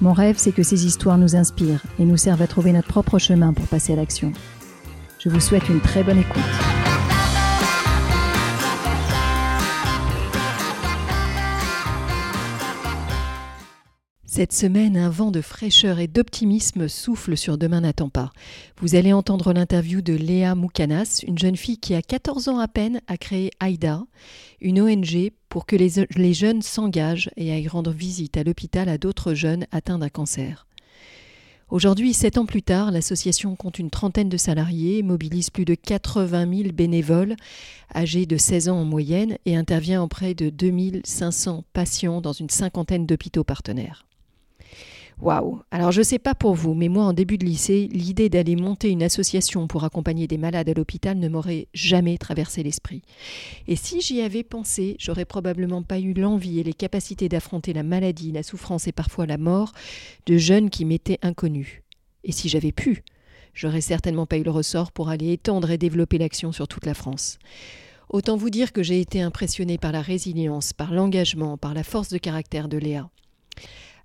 Mon rêve, c'est que ces histoires nous inspirent et nous servent à trouver notre propre chemin pour passer à l'action. Je vous souhaite une très bonne écoute. Cette semaine, un vent de fraîcheur et d'optimisme souffle sur Demain n'attend pas. Vous allez entendre l'interview de Léa Moukanas, une jeune fille qui a 14 ans à peine a créé AIDA, une ONG pour que les, jeunes s'engagent et aillent rendre visite à l'hôpital à d'autres jeunes atteints d'un cancer. Aujourd'hui, sept ans plus tard, l'association compte une trentaine de salariés, mobilise plus de 80 000 bénévoles âgés de 16 ans en moyenne et intervient auprès de 2500 patients dans une cinquantaine d'hôpitaux partenaires. Waouh Alors je sais pas pour vous, mais moi en début de lycée, l'idée d'aller monter une association pour accompagner des malades à l'hôpital ne m'aurait jamais traversé l'esprit. Et si j'y avais pensé, j'aurais probablement pas eu l'envie et les capacités d'affronter la maladie, la souffrance et parfois la mort de jeunes qui m'étaient inconnus. Et si j'avais pu, j'aurais certainement pas eu le ressort pour aller étendre et développer l'action sur toute la France. Autant vous dire que j'ai été impressionné par la résilience, par l'engagement, par la force de caractère de Léa.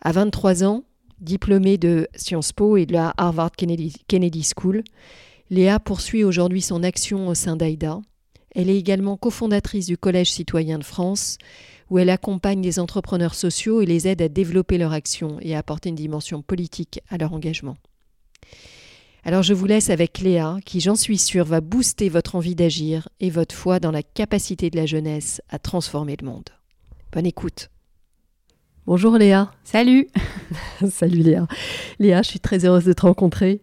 À 23 ans, Diplômée de Sciences Po et de la Harvard Kennedy, School, Léa poursuit aujourd'hui son action au sein d'AIDA. Elle est également cofondatrice du Collège citoyen de France, où elle accompagne les entrepreneurs sociaux et les aide à développer leur action et à apporter une dimension politique à leur engagement. Alors je vous laisse avec Léa, qui j'en suis sûre va booster votre envie d'agir et votre foi dans la capacité de la jeunesse à transformer le monde. Bonne écoute. Bonjour Léa. Salut. Salut Léa. Léa, je suis très heureuse de te rencontrer.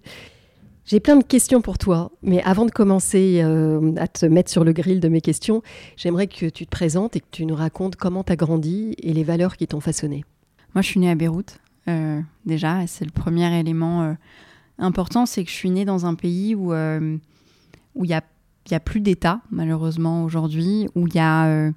J'ai plein de questions pour toi, mais avant de commencer euh, à te mettre sur le grill de mes questions, j'aimerais que tu te présentes et que tu nous racontes comment tu as grandi et les valeurs qui t'ont façonné. Moi, je suis née à Beyrouth, euh, déjà, c'est le premier élément euh, important, c'est que je suis née dans un pays où il n'y a, y a plus d'État, malheureusement, aujourd'hui, où il y a,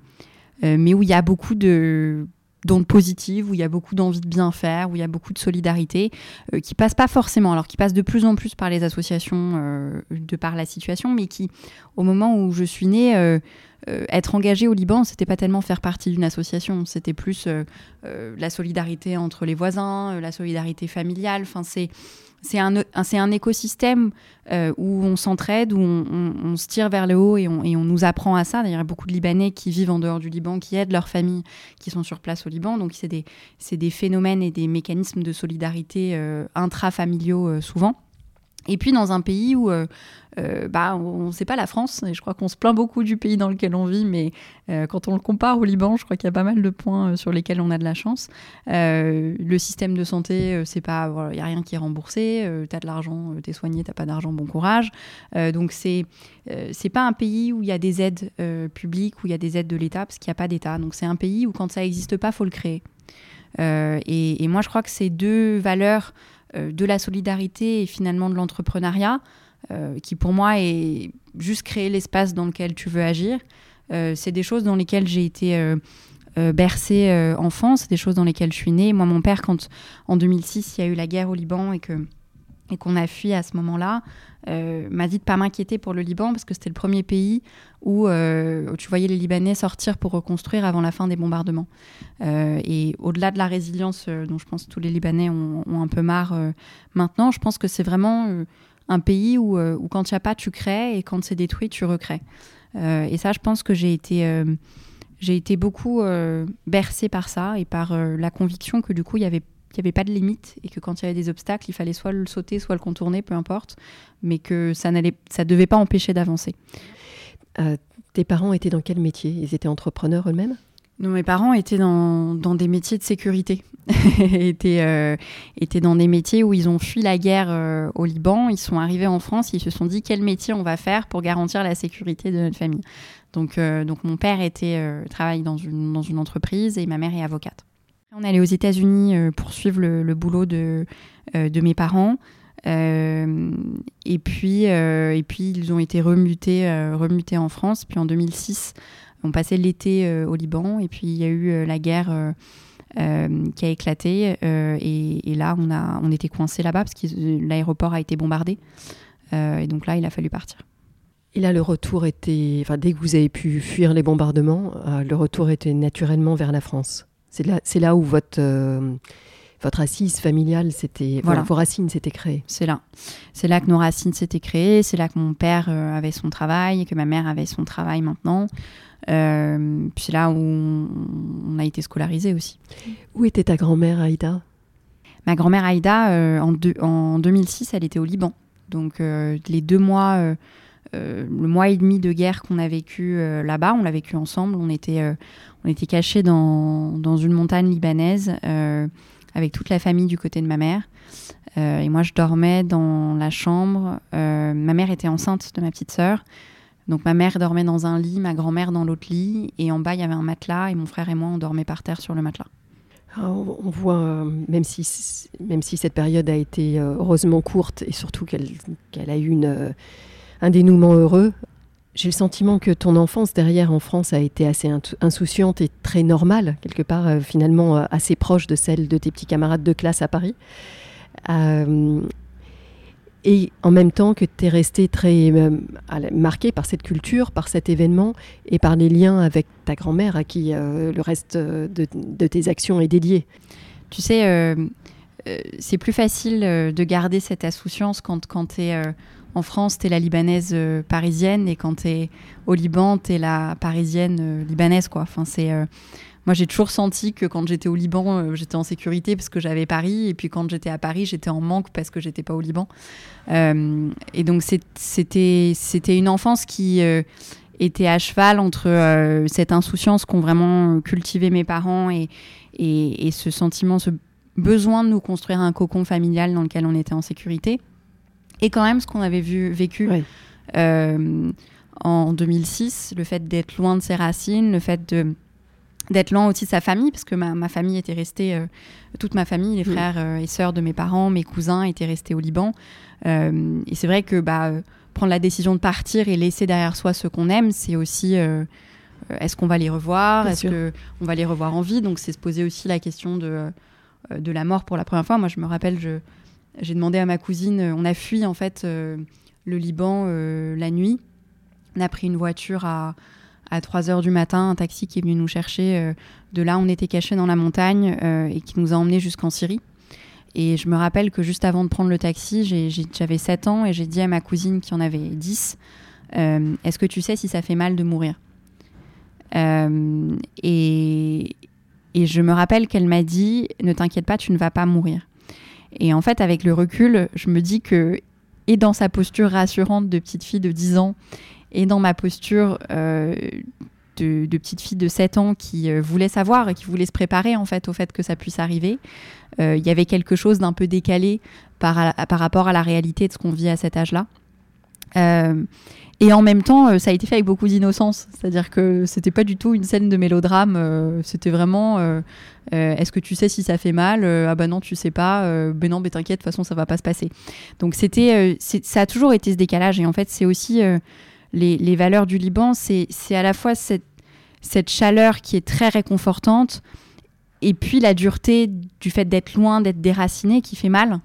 mais où il y a beaucoup de d'ondes positives, où il y a beaucoup d'envie de bien faire, où il y a beaucoup de solidarité, euh, qui passe pas forcément, alors qui passe de plus en plus par les associations, euh, de par la situation, mais qui, au moment où je suis née, euh, être engagée au Liban, c'était pas tellement faire partie d'une association, c'était plus la solidarité entre les voisins, la solidarité familiale. Enfin, c'est c'est un, un, écosystème euh, où on s'entraide, où on, se tire vers le haut et on, nous apprend à ça. D'ailleurs, il y a beaucoup de Libanais qui vivent en dehors du Liban, qui aident leurs familles qui sont sur place au Liban. Donc, c'est des, des, phénomènes et des mécanismes de solidarité euh, intrafamiliaux euh, souvent. Et puis dans un pays où euh, euh, bah, on ne sait pas la France, et je crois qu'on se plaint beaucoup du pays dans lequel on vit, mais euh, quand on le compare au Liban, je crois qu'il y a pas mal de points sur lesquels on a de la chance. le système de santé, c'est pas, il n'y a rien qui est remboursé, tu as de l'argent, tu es soigné, tu pas d'argent, bon courage. donc c'est c'est pas un pays où il y a des aides publiques, où il y a des aides de l'État, parce qu'il n'y a pas d'État. Donc c'est un pays où quand ça n'existe pas, faut le créer. Et, moi, je crois que ces deux valeurs euh, de la solidarité et finalement de l'entrepreneuriat, euh, qui pour moi est juste créer l'espace dans lequel tu veux agir. Euh, c'est des choses dans lesquelles j'ai été bercée enfant, c'est des choses dans lesquelles je suis née. Moi, mon père, quand en 2006, il y a eu la guerre au Liban et que et qu'on a fui à ce moment-là, euh, m'a dit de pas m'inquiéter pour le Liban parce que c'était le premier pays où, euh, tu voyais les Libanais sortir pour reconstruire avant la fin des bombardements. Euh, et au-delà de la résilience dont je pense que tous les Libanais ont, un peu marre maintenant, je pense que c'est vraiment un pays où, quand il n'y a pas, tu crées et quand c'est détruit, tu recrées. et ça, je pense que j'ai été j'ai été beaucoup bercée par ça et par la conviction que du coup, il y avait qu'il n'y avait pas de limite et que quand il y avait des obstacles, il fallait soit le sauter, soit le contourner, peu importe, mais que ça ne ça devait pas empêcher d'avancer. Euh, tes parents étaient dans quel métier? Ils étaient entrepreneurs eux-mêmes? Non, mes parents étaient dans, dans des métiers de sécurité, étaient, euh, étaient dans des métiers où ils ont fui la guerre euh, au Liban, ils sont arrivés en France, ils se sont dit quel métier on va faire pour garantir la sécurité de notre famille? Donc, donc mon père était, travaille dans une, dans une entreprise et ma mère est avocate. On allé aux États-Unis poursuivre le, le, boulot de, de mes parents. Euh, et, puis, euh, et puis, ils ont été remutés, euh, remutés en France. Puis en 2006, on passait l'été au Liban. Et puis, il y a eu la guerre qui a éclaté. Et, là, on, a, on était coincés là-bas parce que l'aéroport a été bombardé. et donc là, il a fallu partir. Et là, le retour était, dès que vous avez pu fuir les bombardements, le retour était naturellement vers la France. C'est là, c'est là où votre votre assise familiale, c'était voilà. vos racines s'étaient créées. C'est là. C'est là que nos racines s'étaient créées. C'est là que mon père euh, avait son travail et que ma mère avait son travail maintenant. Euh, puis c'est là où on a été scolarisés aussi. Où était ta grand-mère Aïda? Ma grand-mère Aïda, euh, en, en, 2006, elle était au Liban. Donc les deux mois, le mois et demi de guerre qu'on a vécu là-bas, on l'a vécu ensemble. On était, on était cachés dans, dans, une montagne libanaise avec toute la famille du côté de ma mère. Euh, et moi, je dormais dans la chambre. Euh, ma mère était enceinte de ma petite sœur. Donc ma mère dormait dans un lit, ma grand-mère dans l'autre lit. Et en bas, il y avait un matelas. Et mon frère et moi, on dormait par terre sur le matelas. Ah, on voit, euh, même, si, même si cette période a été heureusement courte et surtout qu'elle a eu une, un dénouement heureux, j'ai le sentiment que ton enfance derrière en France a été assez insouciante et très normale, quelque part euh, finalement euh, assez proche de celle de tes petits camarades de classe à Paris. Euh, et en même temps que tu es resté très marqué par cette culture, par cet événement et par les liens avec ta grand-mère à qui le reste de, tes actions est dédié. Tu sais, c'est plus facile de garder cette insouciance quand, quand tu es en France, tu es la libanaise euh, parisienne et quand tu es au Liban, tu es la parisienne euh, libanaise. Quoi. Enfin, c'est, euh, moi, j'ai toujours senti que quand j'étais au Liban, j'étais en sécurité parce que j'avais Paris. Et puis quand j'étais à Paris, j'étais en manque parce que j'étais pas au Liban. et donc, c'était, une enfance qui était à cheval entre cette insouciance qu'ont vraiment cultivé mes parents et ce sentiment, ce besoin de nous construire un cocon familial dans lequel on était en sécurité et quand même ce qu'on avait vu, vécu euh, en 2006, le fait d'être loin de ses racines, le fait de d'être loin aussi de sa famille, parce que ma, ma famille était restée, euh, toute ma famille, les frères euh, et sœurs de mes parents, mes cousins étaient restés au Liban. et c'est vrai que bah, prendre la décision de partir et laisser derrière soi ce qu'on aime, c'est aussi est-ce qu'on va les revoir? Est-ce qu'on va les revoir en vie? Donc c'est se poser aussi la question de, de la mort pour la première fois. Moi, je me rappelle, je, j'ai demandé à ma cousine, on a fui en fait euh, le Liban euh, la nuit. On a pris une voiture à, à 3 heures du matin, un taxi qui est venu nous chercher. Euh, de là, on était cachés dans la montagne et qui nous a emmenés jusqu'en Syrie. Et je me rappelle que juste avant de prendre le taxi, j'avais 7 ans et j'ai dit à ma cousine qui en avait 10 Est-ce que tu sais si ça fait mal de mourir? Et, et je me rappelle qu'elle m'a dit Ne t'inquiète pas, tu ne vas pas mourir. Et en fait, avec le recul, je me dis que, et dans sa posture rassurante de petite fille de 10 ans, et dans ma posture euh, de, petite fille de 7 ans qui euh, voulait savoir et qui voulait se préparer en fait au fait que ça puisse arriver, euh, il y avait quelque chose d'un peu décalé par, par rapport à la réalité de ce qu'on vit à cet âge-là. Et en même temps, euh, ça a été fait avec beaucoup d'innocence. C'est-à-dire que c'était pas du tout une scène de mélodrame. Euh, c'était vraiment euh, est-ce que tu sais si ça fait mal Ah bah non, tu sais pas. ben non, mais t'inquiète, de toute façon, ça va pas se passer. Donc c'était, ça a toujours été ce décalage. Et en fait, c'est aussi les, valeurs du Liban. C'est à la fois cette chaleur qui est très réconfortante et puis la dureté du fait d'être loin, d'être déraciné qui fait mal.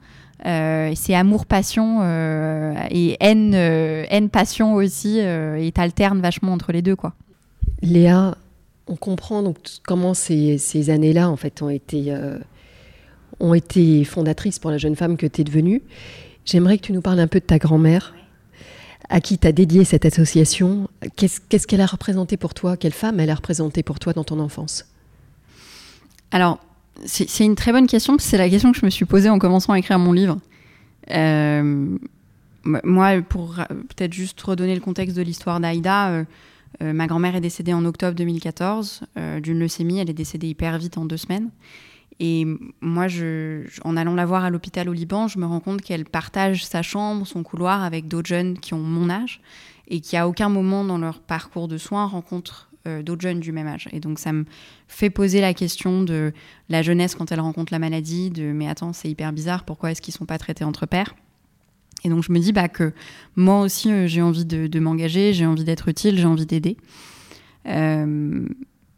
Euh, c'est amour-passion euh, et haine, euh, haine-passion aussi, et t'alternes vachement entre les deux. quoi. Léa, on comprend donc comment ces, ces années-là en fait ont été, ont été fondatrices pour la jeune femme que tu es devenue. J'aimerais que tu nous parles un peu de ta grand-mère, à qui tu as dédié cette association. Qu'est-ce qu'elle a représenté pour toi? Quelle femme elle a représenté pour toi dans ton enfance? Alors, c'est une très bonne question, c'est la question que je me suis posée en commençant à écrire mon livre. Euh, moi, pour peut-être juste redonner le contexte de l'histoire d'Aïda, euh, euh, ma grand-mère est décédée en octobre 2014 d'une leucémie. Elle est décédée hyper vite en deux semaines. Et moi, en allant la voir à l'hôpital au Liban, je me rends compte qu'elle partage sa chambre, son couloir avec d'autres jeunes qui ont mon âge et qui à aucun moment dans leur parcours de soins rencontrent euh, d'autres jeunes du même âge. Et donc ça me fait poser la question de la jeunesse quand elle rencontre la maladie, de mais attends, c'est hyper bizarre, pourquoi est-ce qu'ils sont pas traités entre pairs? Et donc je me dis bah, que moi aussi euh, j'ai envie de, m'engager, j'ai envie d'être utile, j'ai envie d'aider. Euh,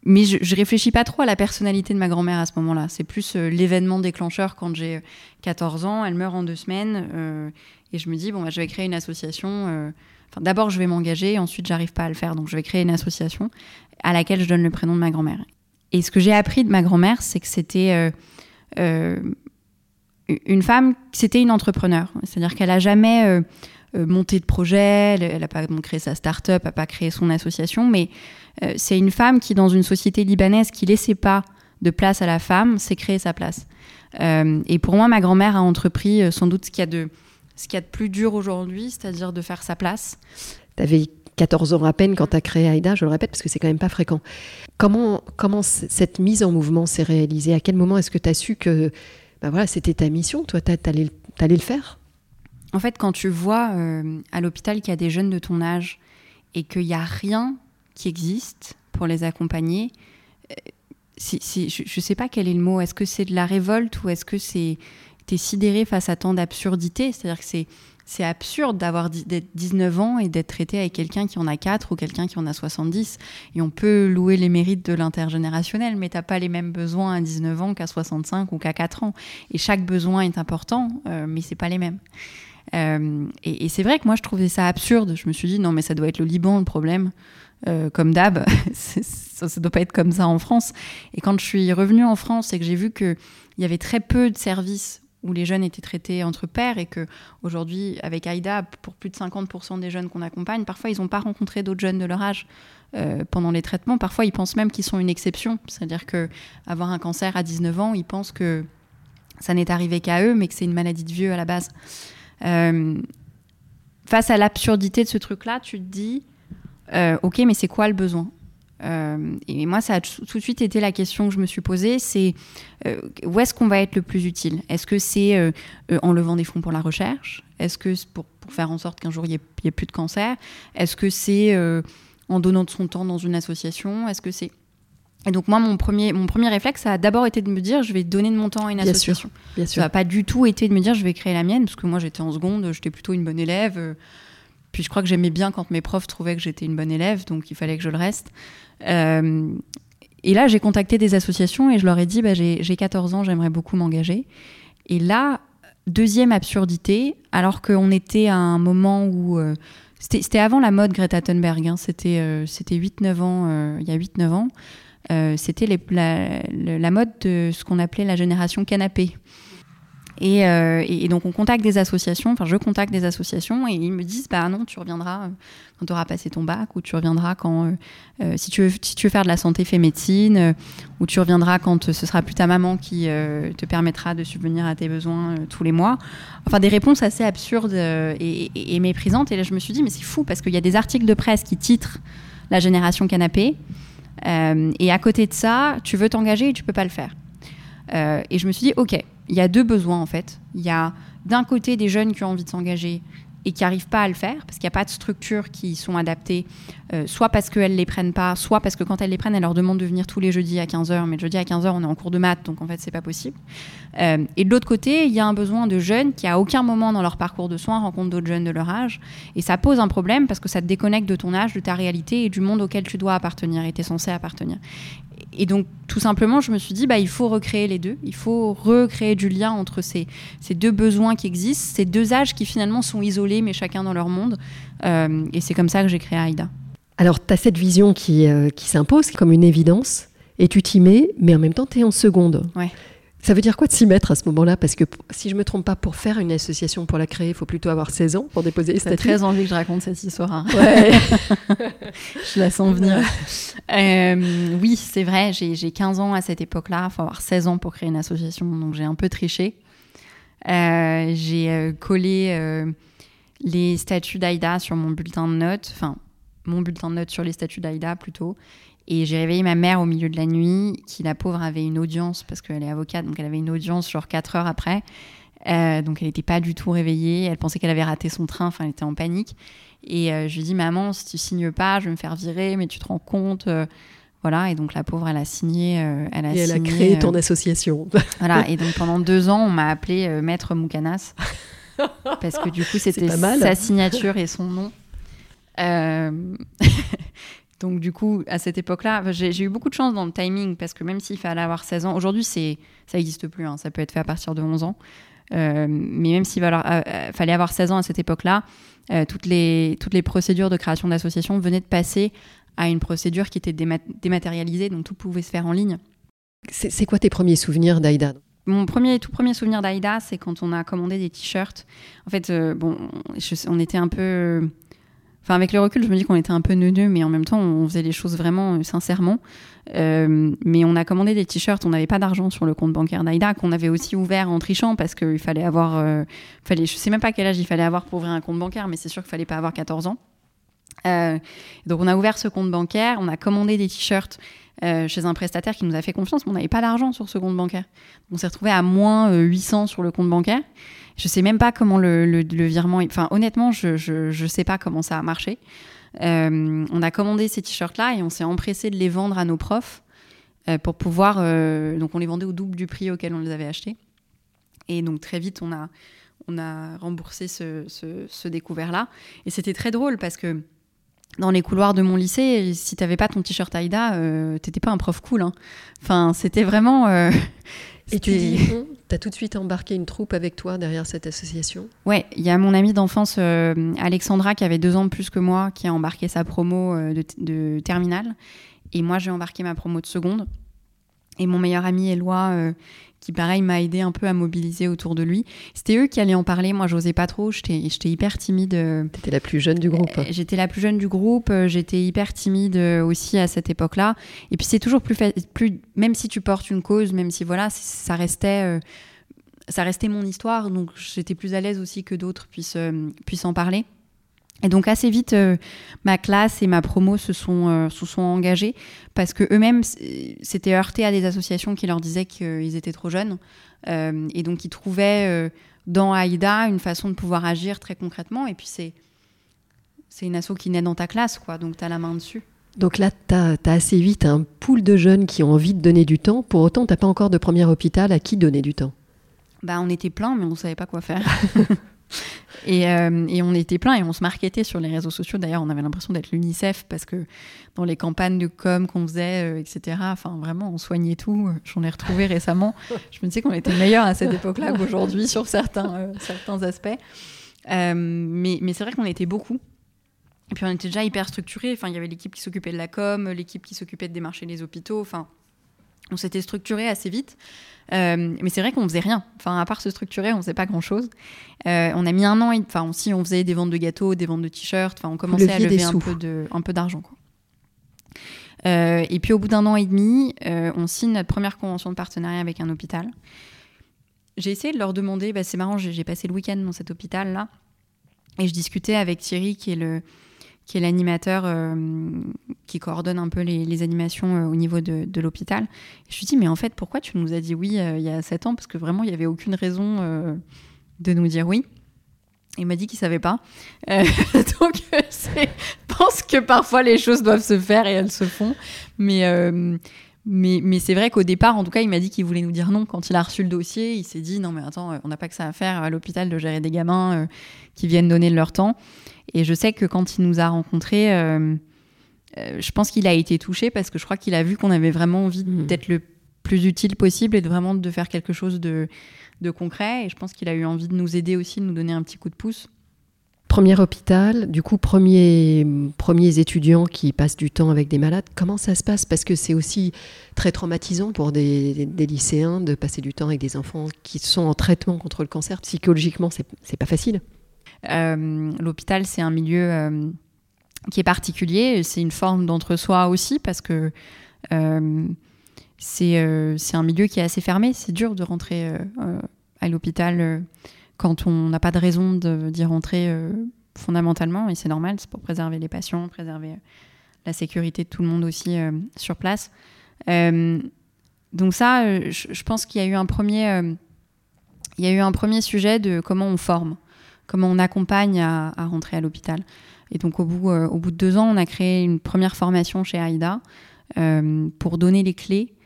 mais je, je, réfléchis pas trop à la personnalité de ma grand-mère à ce moment-là. C'est plus l'événement déclencheur quand j'ai 14 ans. Elle meurt en deux semaines. et je me dis, bon, bah, je vais créer une association d'abord, je vais m'engager, ensuite, j'arrive pas à le faire, donc je vais créer une association à laquelle je donne le prénom de ma grand-mère. Et ce que j'ai appris de ma grand-mère, c'est que c'était euh, euh, une femme, c'était une entrepreneur. C'est-à-dire qu'elle a jamais euh, monté de projet, elle n'a pas créé sa start-up, elle n'a pas créé son association, mais c'est une femme qui, dans une société libanaise qui laissait pas de place à la femme, s'est créée sa place. et pour moi, ma grand-mère a entrepris sans doute ce qu'il y a de ce qu'il y a de plus dur aujourd'hui, c'est-à-dire de faire sa place. Tu avais 14 ans à peine quand tu as créé Aïda, je le répète, parce que c'est quand même pas fréquent. Comment, comment cette mise en mouvement s'est réalisée? À quel moment est-ce que tu as su que ben voilà, c'était ta mission Toi, tu allais, le faire? En fait, quand tu vois euh, à l'hôpital qu'il y a des jeunes de ton âge et qu'il n'y a rien qui existe pour les accompagner, euh, si, je ne sais pas quel est le mot. Est-ce que c'est de la révolte ou est-ce que c'est t'es sidéré face à tant d'absurdité. C'est-à-dire que c'est, c'est absurde d'avoir d'être 19 ans et d'être traité avec quelqu'un qui en a 4 ou quelqu'un qui en a 70. Et on peut louer les mérites de l'intergénérationnel, mais t'as pas les mêmes besoins à 19 ans qu'à 65 ou qu'à 4 ans. Et chaque besoin est important, euh, mais c'est pas les mêmes. Euh, et, c'est vrai que moi je trouvais ça absurde. Je me suis dit non mais ça doit être le Liban le problème. Euh, comme d'hab, ça ne doit pas être comme ça en France. Et quand je suis revenue en France et que j'ai vu qu'il y avait très peu de services où les jeunes étaient traités entre pairs et que aujourd'hui, avec AIDA, pour plus de 50% des jeunes qu'on accompagne, parfois ils n'ont pas rencontré d'autres jeunes de leur âge euh, pendant les traitements. Parfois, ils pensent même qu'ils sont une exception, c'est-à-dire que avoir un cancer à 19 ans, ils pensent que ça n'est arrivé qu'à eux, mais que c'est une maladie de vieux à la base. Euh, face à l'absurdité de ce truc-là, tu te dis, euh, ok, mais c'est quoi le besoin? Euh, et moi, ça a tout de suite été la question que je me suis posée, c'est euh, où est-ce qu'on va être le plus utile? Est-ce que c'est euh, en levant des fonds pour la recherche? Est-ce que c'est pour, pour, faire en sorte qu'un jour, il n'y ait, plus de cancer? Est-ce que c'est en donnant de son temps dans une association? Est-ce que c'est... Et donc moi, mon premier, mon premier réflexe, ça a d'abord été de me dire, je vais donner de mon temps à une association. bien sûr. Ça n'a pas du tout été de me dire, je vais créer la mienne, parce que moi, j'étais en seconde, j'étais plutôt une bonne élève. Puis je crois que j'aimais bien quand mes profs trouvaient que j'étais une bonne élève, donc il fallait que je le reste. Euh, et là, j'ai contacté des associations et je leur ai dit, bah, j'ai 14 ans, j'aimerais beaucoup m'engager. Et là, deuxième absurdité, alors qu'on était à un moment où... Euh, c'était avant la mode Greta Thunberg, hein, c'était 8-9 euh, ans, il y a 8-9 ans. c'était la, mode de ce qu'on appelait la génération canapé. Euh, et, donc on contacte des associations, enfin je contacte des associations et ils me disent bah non tu reviendras euh, quand tu auras passé ton bac ou tu reviendras quand euh, si tu veux faire de la santé fais médecine ou tu reviendras quand ce sera plus ta maman qui te permettra de subvenir à tes besoins tous les mois. Enfin des réponses assez absurdes et, et, méprisantes et là je me suis dit mais c'est fou parce qu'il y a des articles de presse qui titrent la génération canapé et à côté de ça tu veux t'engager et tu peux pas le faire. et je me suis dit ok il y a deux besoins en fait. Il y a d'un côté des jeunes qui ont envie de s'engager et qui n'arrivent pas à le faire parce qu'il n'y a pas de structures qui sont adaptées, euh, soit parce qu'elles ne les prennent pas, soit parce que quand elles les prennent, elles leur demandent de venir tous les jeudis à 15h, mais le jeudi à 15h, on est en cours de maths, donc en fait, c'est pas possible. Euh, et de l'autre côté, il y a un besoin de jeunes qui, à aucun moment dans leur parcours de soins, rencontrent d'autres jeunes de leur âge. Et ça pose un problème parce que ça te déconnecte de ton âge, de ta réalité et du monde auquel tu dois appartenir et tu es censé appartenir et donc, tout simplement, je me suis dit, bah, il faut recréer les deux. Il faut recréer du lien entre ces, ces deux besoins qui existent, ces deux âges qui finalement sont isolés, mais chacun dans leur monde. Euh, et c'est comme ça que j'ai créé Aïda. Alors, tu as cette vision qui, euh, qui s'impose comme une évidence, et tu t'y mets, mais en même temps, tu es en seconde. Ouais. Ça veut dire quoi de s'y mettre à ce moment-là? Parce que si je ne me trompe pas, pour faire une association, pour la créer, il faut plutôt avoir 16 ans pour déposer les statuts. très envie que je raconte cette histoire. Hein. Ouais. je la sens venir. Euh, oui, c'est vrai, j'ai 15 ans à cette époque-là. Il faut avoir 16 ans pour créer une association, donc j'ai un peu triché. Euh, j'ai euh, collé les statuts d'Aïda sur mon bulletin de notes, enfin, mon bulletin de notes sur les statuts d'Aïda plutôt. Et j'ai réveillé ma mère au milieu de la nuit, qui la pauvre avait une audience, parce qu'elle est avocate, donc elle avait une audience genre 4 heures après. Euh, donc elle n'était pas du tout réveillée, elle pensait qu'elle avait raté son train, enfin elle était en panique. Et je lui dis, maman, si tu signes pas, je vais me faire virer, mais tu te rends compte voilà, et donc la pauvre, elle a signé. elle a et elle a créé ton association. voilà, et donc pendant deux ans, on m'a appelé Maître Moukanas. parce que du coup, c'était sa signature et son nom. Donc du coup, à cette époque-là, j'ai eu beaucoup de chance dans le timing parce que même s'il fallait avoir 16 ans, aujourd'hui ça n'existe plus, hein, ça peut être fait à partir de 11 ans. Euh, mais même s'il euh, euh, fallait avoir 16 ans à cette époque-là, toutes, les, toutes les procédures de création d'association venaient de passer à une procédure qui était dématérialisée, donc tout pouvait se faire en ligne. C'est quoi tes premiers souvenirs d'Aïda? Mon premier, tout premier souvenir d'Aïda, c'est quand on a commandé des t-shirts. En fait, bon, on était un peu Enfin, avec le recul, je me dis qu'on était un peu neuneux, mais en même temps, on faisait les choses vraiment euh, sincèrement. Euh, mais on a commandé des t-shirts, on n'avait pas d'argent sur le compte bancaire d'Aïda, qu'on avait aussi ouvert en trichant parce qu'il fallait avoir. Euh, fallait, je sais même pas quel âge il fallait avoir pour ouvrir un compte bancaire, mais c'est sûr qu'il fallait pas avoir 14 ans. donc on a ouvert ce compte bancaire, on a commandé des t-shirts chez un prestataire qui nous a fait confiance, mais on n'avait pas d'argent sur ce compte bancaire. On s'est retrouvé à moins 800 sur le compte bancaire. Je sais même pas comment le, le, virement. Enfin, honnêtement, je, je, sais pas comment ça a marché. Euh, on a commandé ces t-shirts-là et on s'est empressé de les vendre à nos profs euh, pour pouvoir. Euh, donc, on les vendait au double du prix auquel on les avait achetés. Et donc, très vite, on a, on a remboursé ce, ce, découvert-là. Et c'était très drôle parce que dans les couloirs de mon lycée, si t'avais pas ton t-shirt Aïda, euh, t'étais pas un prof cool. Hein. Enfin, c'était vraiment. Et tu dis, t'as tout de suite embarqué une troupe avec toi derrière cette association Ouais, il y a mon amie d'enfance euh, Alexandra qui avait deux ans de plus que moi qui a embarqué sa promo euh, de, de, terminale. Et moi, j'ai embarqué ma promo de seconde. Et mon meilleur ami Éloi, euh, qui pareil m'a aidé un peu à mobiliser autour de lui. C'était eux qui allaient en parler. Moi, j'osais pas trop. J'étais hyper timide. T'étais la plus jeune du groupe. J'étais la plus jeune du groupe. J'étais hyper timide aussi à cette époque-là. Et puis c'est toujours plus, plus, même si tu portes une cause, même si voilà, ça restait, ça restait mon histoire. Donc j'étais plus à l'aise aussi que d'autres puissent, puissent en parler. Et donc assez vite, euh, ma classe et ma promo se sont, euh, se sont engagés parce que eux-mêmes s'étaient heurtés à des associations qui leur disaient qu'ils étaient trop jeunes euh, et donc ils trouvaient dans AIDA une façon de pouvoir agir très concrètement. Et puis c'est c'est une asso qui naît dans ta classe, quoi, donc tu as la main dessus. Donc là, tu as, assez vite un pool de jeunes qui ont envie de donner du temps. Pour autant, tu n'as pas encore de premier hôpital à qui donner du temps? Bah, On était plein, mais on ne savait pas quoi faire. Euh, et, on était plein et on se marketait sur les réseaux sociaux. D'ailleurs, on avait l'impression d'être l'UNICEF parce que dans les campagnes de com qu'on faisait, euh, etc., enfin vraiment, on soignait tout. J'en ai retrouvé récemment. Je me disais qu'on était meilleur à cette époque-là qu'aujourd'hui sur certains, euh, certains aspects. mais, mais c'est vrai qu'on était beaucoup. Et puis on était déjà hyper structuré. Enfin, il y avait l'équipe qui s'occupait de la com, l'équipe qui s'occupait de démarcher les hôpitaux. Enfin, on s'était structuré assez vite. Euh, mais c'est vrai qu'on faisait rien. Enfin, à part se structurer, on faisait pas grand chose. Euh, on a mis un an, enfin, aussi, on faisait des ventes de gâteaux, des ventes de t-shirts. Enfin, on commençait à lever un peu, de, un peu d'argent, quoi. Euh, et puis, au bout d'un an et demi, on signe notre première convention de partenariat avec un hôpital. J'ai essayé de leur demander, bah, c'est marrant, j'ai passé le week-end dans cet hôpital-là, et je discutais avec Thierry, qui est le, qui est l'animateur euh, qui coordonne un peu les, animations euh, au niveau de, l'hôpital. Je lui dis, mais en fait, pourquoi tu nous as dit oui euh, il y a sept ans? Parce que vraiment, il n'y avait aucune raison de nous dire oui. Il m'a dit qu'il savait pas. donc, je pense que parfois les choses doivent se faire et elles se font. Mais, mais, mais c'est vrai qu'au départ, en tout cas, il m'a dit qu'il voulait nous dire non. Quand il a reçu le dossier, il s'est dit non, mais attends, on n'a pas que ça à faire à l'hôpital de gérer des gamins qui viennent donner leur temps. Et je sais que quand il nous a rencontrés, euh, euh, je pense qu'il a été touché parce que je crois qu'il a vu qu'on avait vraiment envie mmh. d'être le plus utile possible et de vraiment de faire quelque chose de, de concret. Et je pense qu'il a eu envie de nous aider aussi, de nous donner un petit coup de pouce. Premier hôpital, du coup, premier, premiers étudiants qui passent du temps avec des malades. Comment ça se passe? Parce que c'est aussi très traumatisant pour des, des, lycéens de passer du temps avec des enfants qui sont en traitement contre le cancer. Psychologiquement, c'est pas facile. Euh, l'hôpital, c'est un milieu euh, qui est particulier. C'est une forme d'entre-soi aussi parce que euh, c'est un milieu qui est assez fermé. C'est dur de rentrer à l'hôpital quand on n'a pas de raison d'y rentrer fondamentalement. Et c'est normal, c'est pour préserver les patients, préserver la sécurité de tout le monde aussi sur place. donc ça, je, pense qu'il y a eu un premier... il y a eu un premier sujet de comment on forme comment on accompagne à, rentrer à l'hôpital. Et donc, au bout, au bout de deux ans, on a créé une première formation chez AIDA pour donner les clés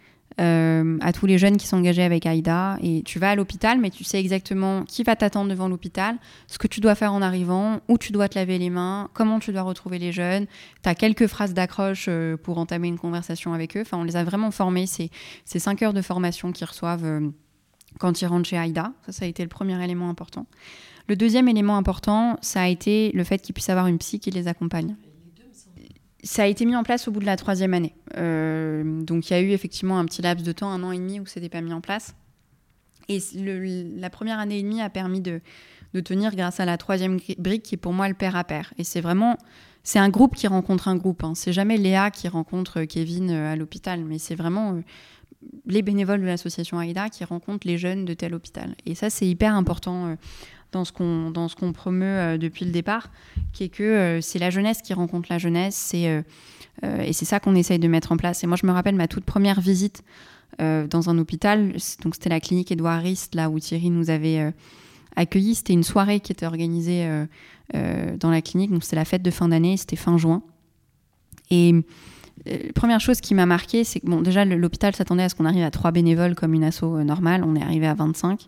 euh, à tous les jeunes qui sont engagés avec AIDA. Et tu vas à l'hôpital, mais tu sais exactement qui va t'attendre devant l'hôpital, ce que tu dois faire en arrivant, où tu dois te laver les mains, comment tu dois retrouver les jeunes. Tu as quelques phrases d'accroche euh, pour entamer une conversation avec eux. Enfin, on les a vraiment formés. C'est ces cinq heures de formation qu'ils reçoivent euh, quand ils rentrent chez AIDA. Ça, ça a été le premier élément important. Le deuxième élément important, ça a été le fait qu'ils puissent avoir une psy qui les accompagne ça a été mis en place au bout de la troisième année. Euh, donc il y a eu effectivement un petit laps de temps, un an et demi où c'était pas mis en place. Et la première année et demie a permis de, tenir grâce à la troisième brique qui est pour moi le père à père. Et c'est vraiment, c'est un groupe qui rencontre un groupe. Hein. C'est jamais Léa qui rencontre Kevin euh, à l'hôpital, mais c'est vraiment euh, les bénévoles de l'association AIDA qui rencontrent les jeunes de tel hôpital. Et ça c'est hyper important dans ce qu'on dans ce qu'on promeut euh, depuis le départ, qui est que euh, c'est la jeunesse qui rencontre la jeunesse, c'est euh, et c'est ça qu'on essaye de mettre en place. Et moi, je me rappelle ma toute première visite dans un hôpital, donc c'était la clinique Édouard Rist, là où Thierry nous avait accueillis. C'était une soirée qui était organisée dans la clinique, donc c'était la fête de fin d'année, c'était fin juin. Et la première chose qui m'a marqué, c'est que bon, déjà l'hôpital s'attendait à ce qu'on arrive à trois bénévoles comme une asso normale, on est arrivé à 25.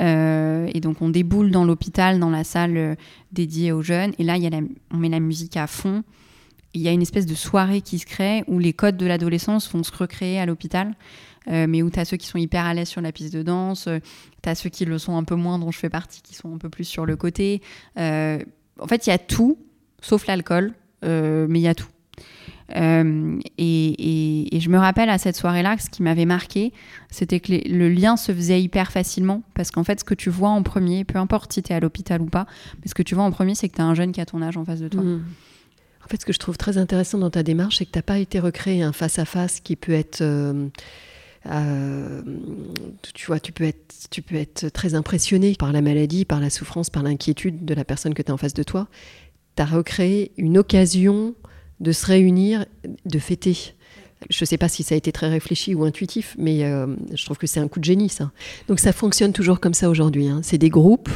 Euh, et donc on déboule dans l'hôpital, dans la salle euh, dédiée aux jeunes. Et là, y a on met la musique à fond. Il y a une espèce de soirée qui se crée où les codes de l'adolescence vont se recréer à l'hôpital. Euh, mais où tu as ceux qui sont hyper à l'aise sur la piste de danse, tu as ceux qui le sont un peu moins, dont je fais partie, qui sont un peu plus sur le côté. en fait, il y a tout, sauf l'alcool, mais il y a tout. Euh, et, je me rappelle à cette soirée-là, ce qui m'avait marqué, c'était que le lien se faisait hyper facilement. Parce qu'en fait, ce que tu vois en premier, peu importe si tu es à l'hôpital ou pas, mais ce que tu vois en premier, c'est que tu as un jeune qui a ton âge en face de toi. Mmh. En fait, ce que je trouve très intéressant dans ta démarche, c'est que tu n'as pas été recréé un face-à-face qui peut être. Euh, euh, tu vois, tu peux, être, tu peux être très impressionné par la maladie, par la souffrance, par l'inquiétude de la personne que tu as en face de toi. Tu as recréé une occasion de se réunir, de fêter. Je ne sais pas si ça a été très réfléchi ou intuitif, mais euh, je trouve que c'est un coup de génie, ça. Donc ça fonctionne toujours comme ça aujourd'hui. Hein. C'est des groupes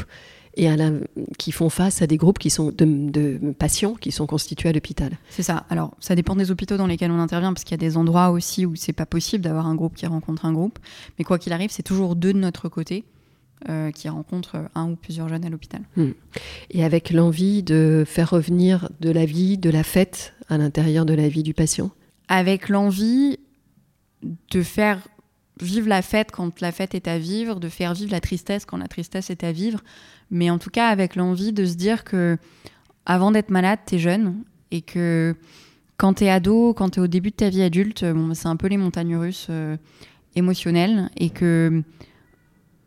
et qui font face à des groupes qui sont de, patients qui sont constitués à l'hôpital. C'est ça. Alors, ça dépend des hôpitaux dans lesquels on intervient, parce qu'il y a des endroits aussi où c'est pas possible d'avoir un groupe qui rencontre un groupe. Mais quoi qu'il arrive, c'est toujours deux de notre côté. Euh, qui rencontrent un ou plusieurs jeunes à l'hôpital. Hmm. Et avec l'envie de faire revenir de la vie, de la fête à l'intérieur de la vie du patient? Avec l'envie de faire vivre la fête quand la fête est à vivre, de faire vivre la tristesse quand la tristesse est à vivre, mais en tout cas avec l'envie de se dire que avant d'être malade, tu es jeune et que quand tu es ado, quand tu es au début de ta vie adulte, bon, c'est un peu les montagnes russes euh, émotionnelles et que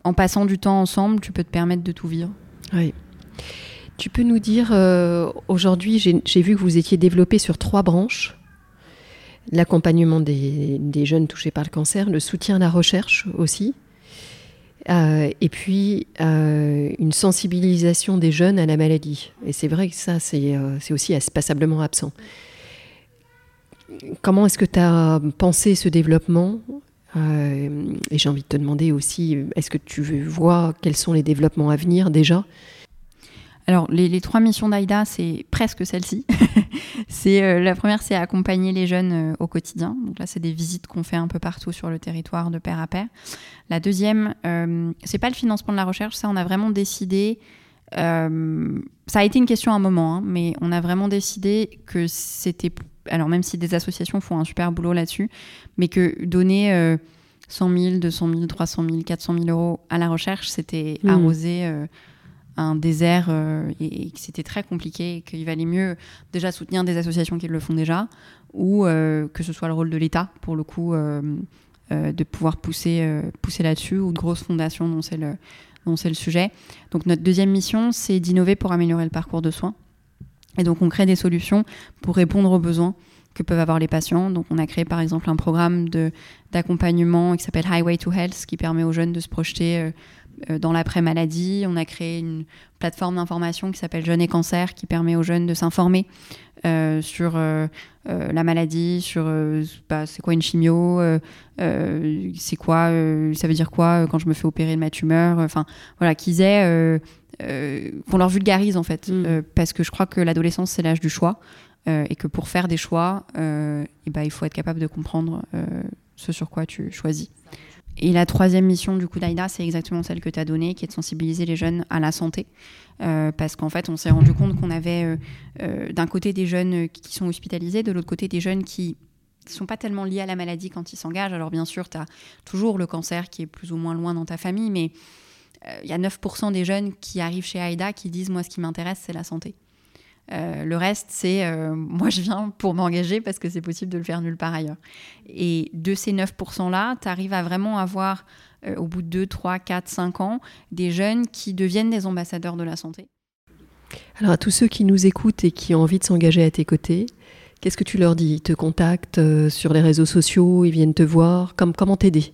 en passant du temps ensemble, tu peux te permettre de tout vivre. Oui. Tu peux nous dire, euh, aujourd'hui, j'ai vu que vous étiez développé sur trois branches. L'accompagnement des, jeunes touchés par le cancer, le soutien à la recherche aussi, euh, et puis euh, une sensibilisation des jeunes à la maladie. Et c'est vrai que ça, c'est aussi passablement absent. Comment est-ce que tu as pensé ce développement? Euh, et j'ai envie de te demander aussi, est-ce que tu vois quels sont les développements à venir déjà? Alors, les, trois missions d'AIDA, c'est presque celle-ci. euh, la première, c'est accompagner les jeunes euh, au quotidien. Donc là, c'est des visites qu'on fait un peu partout sur le territoire, de pair à pair. La deuxième, c'est pas le financement de la recherche. Ça, on a vraiment décidé. ça a été une question à un moment, hein, mais on a vraiment décidé que c'était alors même si des associations font un super boulot là-dessus, mais que donner 100 000, 200 000, 300 000, 400 000 euros à la recherche, c'était mmh. arroser euh, un désert euh, et, que c'était très compliqué et qu'il valait mieux déjà soutenir des associations qui le font déjà ou euh, que ce soit le rôle de l'État pour le coup de pouvoir pousser, pousser là-dessus ou de grosses fondations dont c'est le, dont c'est le sujet. Donc notre deuxième mission, c'est d'innover pour améliorer le parcours de soins. Et donc on crée des solutions pour répondre aux besoins que peuvent avoir les patients. Donc on a créé par exemple un programme d'accompagnement qui s'appelle Highway to Health, qui permet aux jeunes de se projeter euh, euh, dans l'après-maladie. On a créé une plateforme d'information qui s'appelle Jeunes et Cancer, qui permet aux jeunes de s'informer euh, sur la maladie, sur bah, c'est quoi une chimio, c'est quoi, ça veut dire quoi quand je me fais opérer de ma tumeur. Enfin voilà, qu'ils aient qu'on leur vulgarise en fait, Mm. parce que je crois que l'adolescence c'est l'âge du choix et que pour faire des choix, et ben, il faut être capable de comprendre ce sur quoi tu choisis. Et la troisième mission du coup d'AIDA, c'est exactement celle que tu as donnée, qui est de sensibiliser les jeunes à la santé. Euh, parce qu'en fait, on s'est rendu compte qu'on avait euh, euh, d'un côté des jeunes qui sont hospitalisés, de l'autre côté des jeunes qui ne sont pas tellement liés à la maladie quand ils s'engagent. Alors bien sûr, tu as toujours le cancer qui est plus ou moins loin dans ta famille, mais il y a 9% des jeunes qui arrivent chez AIDA qui disent, moi, ce qui m'intéresse, c'est la santé. Euh, le reste, c'est euh, moi je viens pour m'engager parce que c'est possible de le faire nulle part ailleurs. Et de ces 9%-là, tu arrives à vraiment avoir, euh, au bout de 2, 3, 4, 5 ans, des jeunes qui deviennent des ambassadeurs de la santé. Alors à tous ceux qui nous écoutent et qui ont envie de s'engager à tes côtés, qu'est-ce que tu leur dis? Ils te contactent euh, sur les réseaux sociaux, ils viennent te voir, Comme, comment t'aider?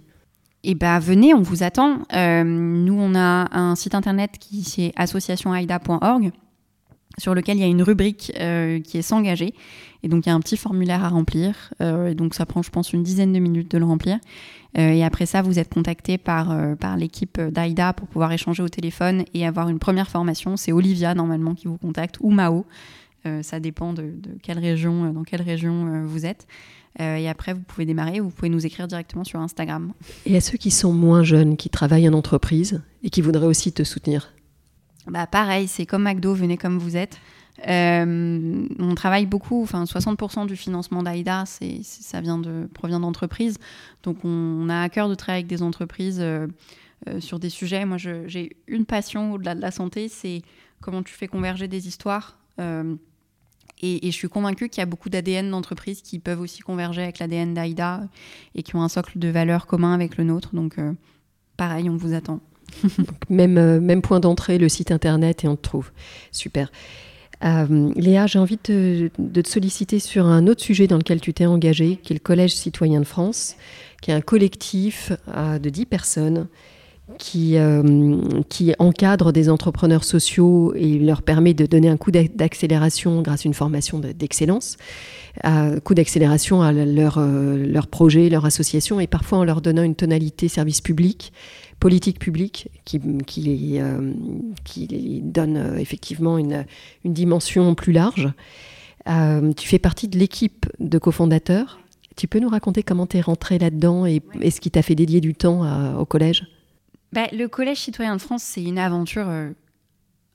Eh ben, venez, on vous attend. Euh, nous, on a un site internet qui c'est associationaida.org sur lequel il y a une rubrique euh, qui est s'engager. Et donc, il y a un petit formulaire à remplir. Euh, et donc, ça prend, je pense, une dizaine de minutes de le remplir. Et après ça, vous êtes contacté par, par l'équipe d'AIDA pour pouvoir échanger au téléphone et avoir une première formation. C'est Olivia, normalement, qui vous contacte, ou Mao. Ça dépend de, de, quelle région, dans quelle région vous êtes. Et après, vous pouvez démarrer, vous pouvez nous écrire directement sur Instagram. Et à ceux qui sont moins jeunes, qui travaillent en entreprise et qui voudraient aussi te soutenir bah pareil, c'est comme McDo, venez comme vous êtes. Euh, on travaille beaucoup, enfin 60% du financement d'AIDA, ça vient de, provient d'entreprises. Donc on, on, a à cœur de travailler avec des entreprises euh, euh, sur des sujets. Moi, j'ai une passion au-delà de la santé, c'est comment tu fais converger des histoires. Euh, et, je suis convaincue qu'il y a beaucoup d'ADN d'entreprises qui peuvent aussi converger avec l'ADN d'AIDA et qui ont un socle de valeurs commun avec le nôtre. Donc pareil, on vous attend. même, euh, même point d'entrée, le site internet, et on te trouve. Super. Euh, Léa, j'ai envie de, te solliciter sur un autre sujet dans lequel tu t'es engagée, qui est le Collège citoyen de France, qui est un collectif euh, de 10 personnes qui, euh, qui encadre des entrepreneurs sociaux et leur permet de donner un coup d'accélération grâce à une formation d'excellence, un coup d'accélération à leur, euh, leur projet, leur association, et parfois en leur donnant une tonalité service public politique publique qui, qui, euh, qui donne euh, effectivement une, une, dimension plus large. Tu fais partie de l'équipe de cofondateurs. Tu peux nous raconter comment tu es rentré là-dedans et, et, ce qui t'a fait dédier du temps à, au collège? Bah, Le Collège citoyen de France, c'est une aventure euh,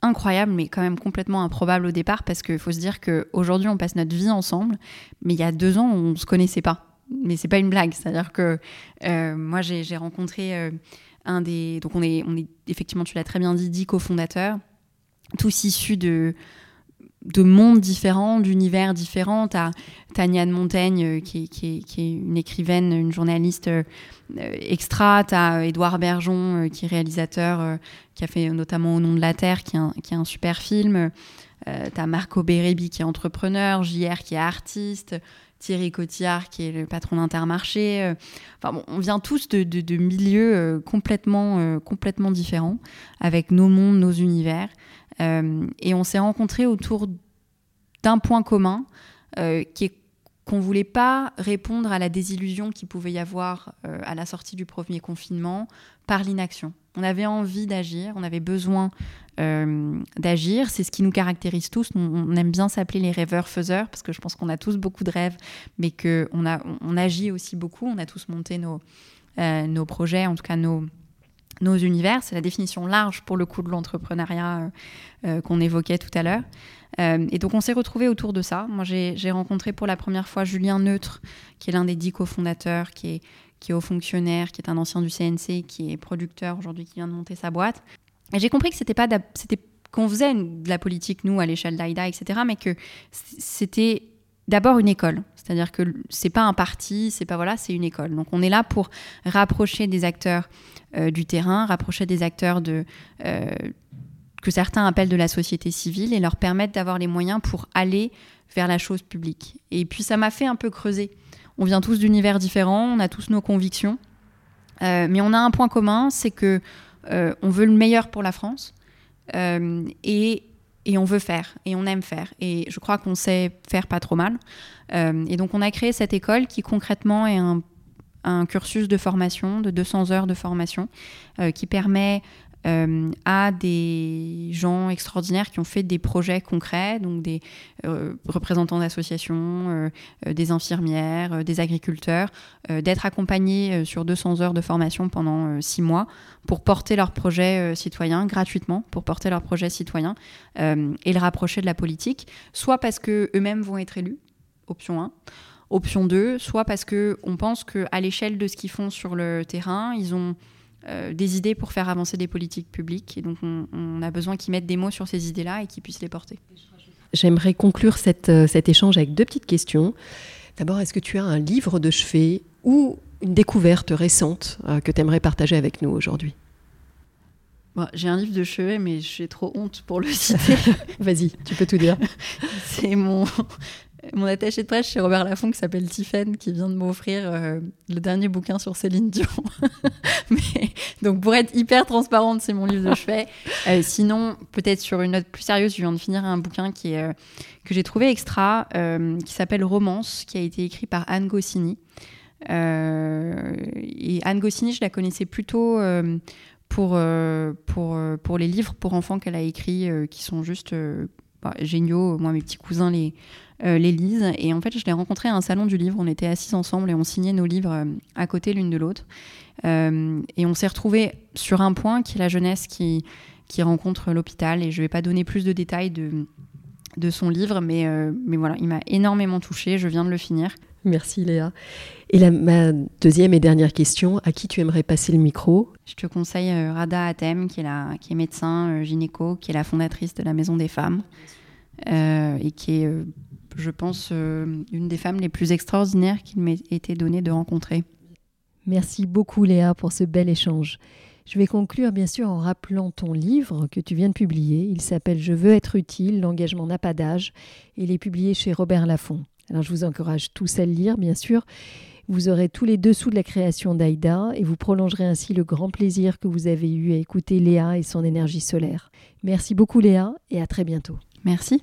incroyable, mais quand même complètement improbable au départ, parce qu'il faut se dire qu'aujourd'hui, on passe notre vie ensemble, mais il y a deux ans, on ne se connaissait pas. Mais c'est pas une blague, c'est-à-dire que euh, moi, j'ai rencontré un des. Donc, on est, on est effectivement, tu l'as très bien dit, dix cofondateurs, tous issus de, de mondes différents, d'univers différents. Tu as Tania de Montaigne, qui est, qui, est, une écrivaine, une journaliste euh, extra. Tu as Édouard Bergeon, euh, qui est réalisateur, euh, qui a fait notamment Au nom de la Terre, qui est un, super film. Euh, tu as Marco Bérébi, qui est entrepreneur, JR, qui est artiste. Thierry Cotillard, qui est le patron d'Intermarché. Enfin, bon, on vient tous de, milieux euh, complètement, euh, complètement différents, avec nos mondes, nos univers. Euh, et on s'est rencontrés autour d'un point commun, euh, qui est qu'on voulait pas répondre à la désillusion qu'il pouvait y avoir à la sortie du premier confinement par l'inaction. On avait envie d'agir, on avait besoin euh, d'agir. C'est ce qui nous caractérise tous. On, aime bien s'appeler les rêveurs-faiseurs parce que je pense qu'on a tous beaucoup de rêves, mais qu'on on, on, agit aussi beaucoup. On a tous monté nos, euh, nos projets, en tout cas nos, nos univers. C'est la définition large pour le coup de l'entrepreneuriat euh, qu'on évoquait tout à l'heure. Euh, et donc on s'est retrouvés autour de ça. Moi j'ai rencontré pour la première fois Julien Neutre, qui est l'un des dix cofondateurs, qui est, qui est haut fonctionnaire, qui est un ancien du CNC, qui est producteur aujourd'hui, qui vient de monter sa boîte. Et j'ai compris que c'était pas c'était qu'on faisait de la politique nous à l'échelle d'AIDA, etc., mais que c'était d'abord une école. C'est-à-dire que c'est pas un parti, c'est pas voilà, c'est une école. Donc on est là pour rapprocher des acteurs euh, du terrain, rapprocher des acteurs de euh, que certains appellent de la société civile et leur permettre d'avoir les moyens pour aller vers la chose publique. Et puis ça m'a fait un peu creuser. On vient tous d'univers différents, on a tous nos convictions, euh, mais on a un point commun, c'est que on veut le meilleur pour la France et, et, on veut faire et on aime faire. Et je crois qu'on sait faire pas trop mal. Euh, et donc on a créé cette école qui concrètement est un, un cursus de formation de 200 heures de formation qui permet euh, à des gens extraordinaires qui ont fait des projets concrets, donc des représentants d'associations, des infirmières, des agriculteurs, d'être accompagnés sur 200 heures de formation pendant six mois pour porter leurs projets citoyens gratuitement, pour porter leurs projets citoyens et le rapprocher de la politique, soit parce que eux-mêmes vont être élus, option 1, Option 2, soit parce qu'on pense qu'à l'échelle de ce qu'ils font sur le terrain, ils ont euh, des idées pour faire avancer des politiques publiques. Et donc, on, a besoin qu'ils mettent des mots sur ces idées-là et qu'ils puissent les porter. J'aimerais conclure euh, cet échange avec deux petites questions. D'abord, est-ce que tu as un livre de chevet ou une découverte récente euh, que tu aimerais partager avec nous aujourd'hui? J'ai un livre de chevet, mais j'ai trop honte pour le citer. Vas-y, tu peux tout dire. C'est mon, mon attaché de presse chez Robert Laffont qui s'appelle Tiffen qui vient de m'offrir euh, le dernier bouquin sur Céline Dion. Donc pour être hyper transparente, c'est mon livre de chevet. Euh, sinon, peut-être sur une note plus sérieuse, je viens de finir un bouquin qui est, euh, que j'ai trouvé extra, qui s'appelle Romance, qui a été écrit par Anne Goscinny. et Anne Goscinny, je la connaissais plutôt pour, pour, pour les livres pour enfants qu'elle a écrits, qui sont juste bah, géniaux. Moi, mes petits cousins les euh, les lisent. Et en fait, je l'ai rencontré à un salon du livre. On était assis ensemble et on signait nos livres euh, à côté l'une de l'autre. Euh, et on s'est retrouvés sur un point qui est la jeunesse qui, qui rencontre l'hôpital. Et je ne vais pas donner plus de détails de, de son livre, mais, mais voilà, il m'a énormément touchée. Je viens de le finir. Merci Léa. Et la, ma deuxième et dernière question, à qui tu aimerais passer le micro? Je te conseille Rada Atem, qui est, la, qui est médecin gynéco, qui est la fondatrice de la Maison des Femmes, et qui est je pense, euh, une des femmes les plus extraordinaires qu'il m'ait été donné de rencontrer. Merci beaucoup Léa pour ce bel échange. Je vais conclure bien sûr en rappelant ton livre que tu viens de publier. Il s'appelle Je veux être utile, l'engagement n'a pas d'âge. Il est publié chez Robert Laffont. Alors je vous encourage tous à le lire bien sûr. Vous aurez tous les dessous de la création d'Aïda et vous prolongerez ainsi le grand plaisir que vous avez eu à écouter Léa et son énergie solaire. Merci beaucoup Léa et à très bientôt. Merci.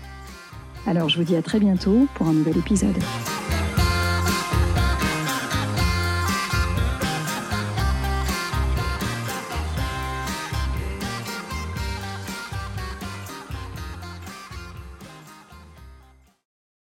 Alors je vous dis à très bientôt pour un nouvel épisode.